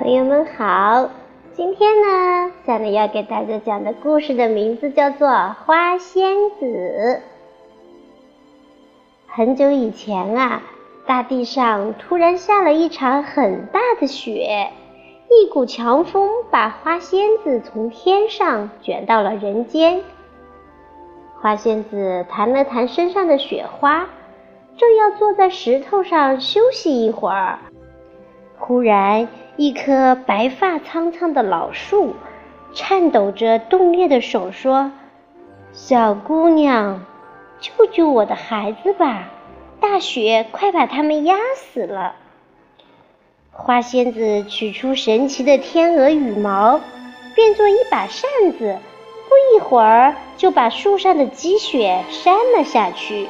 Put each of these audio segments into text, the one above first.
朋友们好，今天呢，下面要给大家讲的故事的名字叫做《花仙子》。很久以前啊，大地上突然下了一场很大的雪，一股强风把花仙子从天上卷到了人间。花仙子弹了弹身上的雪花，正要坐在石头上休息一会儿。忽然，一棵白发苍苍的老树，颤抖着冻裂的手说：“小姑娘，救救我的孩子吧！大雪快把他们压死了。”花仙子取出神奇的天鹅羽毛，变作一把扇子，不一会儿就把树上的积雪扇了下去。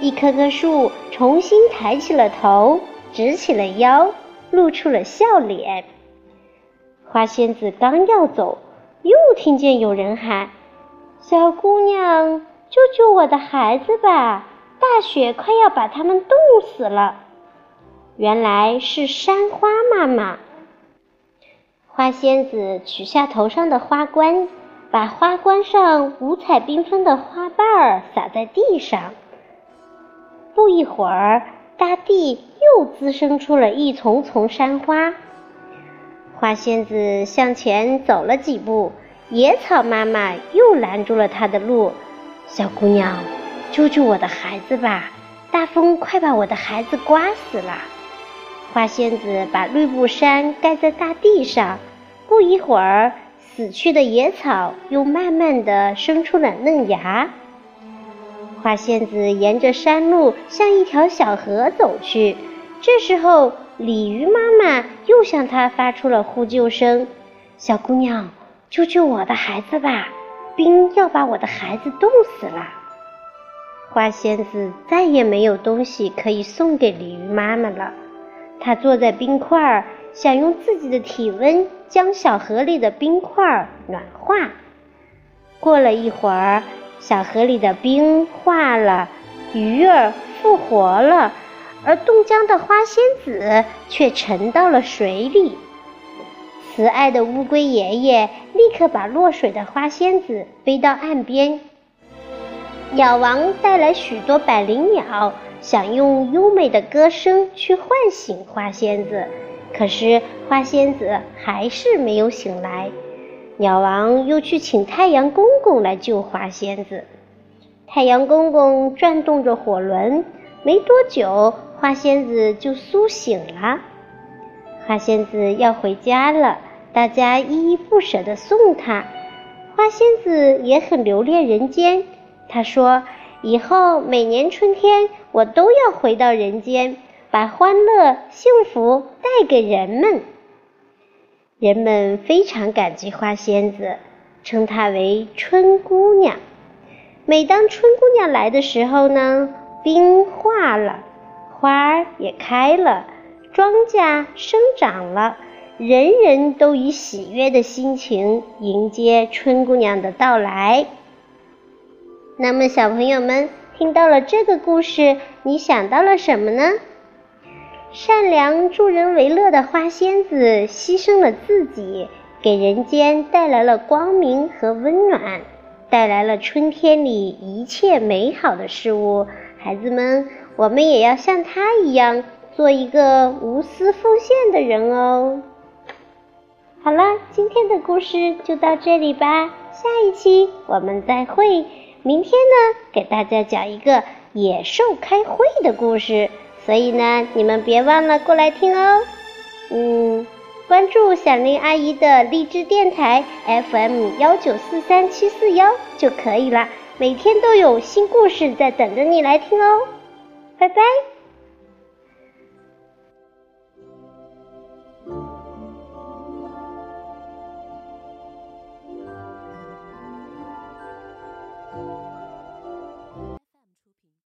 一棵棵树重新抬起了头，直起了腰。露出了笑脸。花仙子刚要走，又听见有人喊：“小姑娘，救救我的孩子吧！大雪快要把他们冻死了。”原来是山花妈妈。花仙子取下头上的花冠，把花冠上五彩缤纷的花瓣儿撒在地上。不一会儿。大地又滋生出了一丛丛山花。花仙子向前走了几步，野草妈妈又拦住了她的路。小姑娘，救救我的孩子吧！大风快把我的孩子刮死了。花仙子把绿布衫盖在大地上，不一会儿，死去的野草又慢慢的生出了嫩芽。花仙子沿着山路向一条小河走去，这时候鲤鱼妈妈又向她发出了呼救声：“小姑娘，救救我的孩子吧！冰要把我的孩子冻死了。”花仙子再也没有东西可以送给鲤鱼妈妈了，她坐在冰块儿，想用自己的体温将小河里的冰块暖化。过了一会儿。小河里的冰化了，鱼儿复活了，而冻僵的花仙子却沉到了水里。慈爱的乌龟爷爷立刻把落水的花仙子背到岸边。鸟王带来许多百灵鸟，想用优美的歌声去唤醒花仙子，可是花仙子还是没有醒来。鸟王又去请太阳公公来救花仙子。太阳公公转动着火轮，没多久，花仙子就苏醒了。花仙子要回家了，大家依依不舍地送她。花仙子也很留恋人间，她说：“以后每年春天，我都要回到人间，把欢乐、幸福带给人们。”人们非常感激花仙子，称她为春姑娘。每当春姑娘来的时候呢，冰化了，花儿也开了，庄稼生长了，人人都以喜悦的心情迎接春姑娘的到来。那么，小朋友们听到了这个故事，你想到了什么呢？善良助人为乐的花仙子牺牲了自己，给人间带来了光明和温暖，带来了春天里一切美好的事物。孩子们，我们也要像她一样，做一个无私奉献的人哦。好了，今天的故事就到这里吧，下一期我们再会。明天呢，给大家讲一个野兽开会的故事。所以呢，你们别忘了过来听哦。嗯，关注小林阿姨的励志电台 FM 幺九四三七四幺就可以了，每天都有新故事在等着你来听哦。拜拜。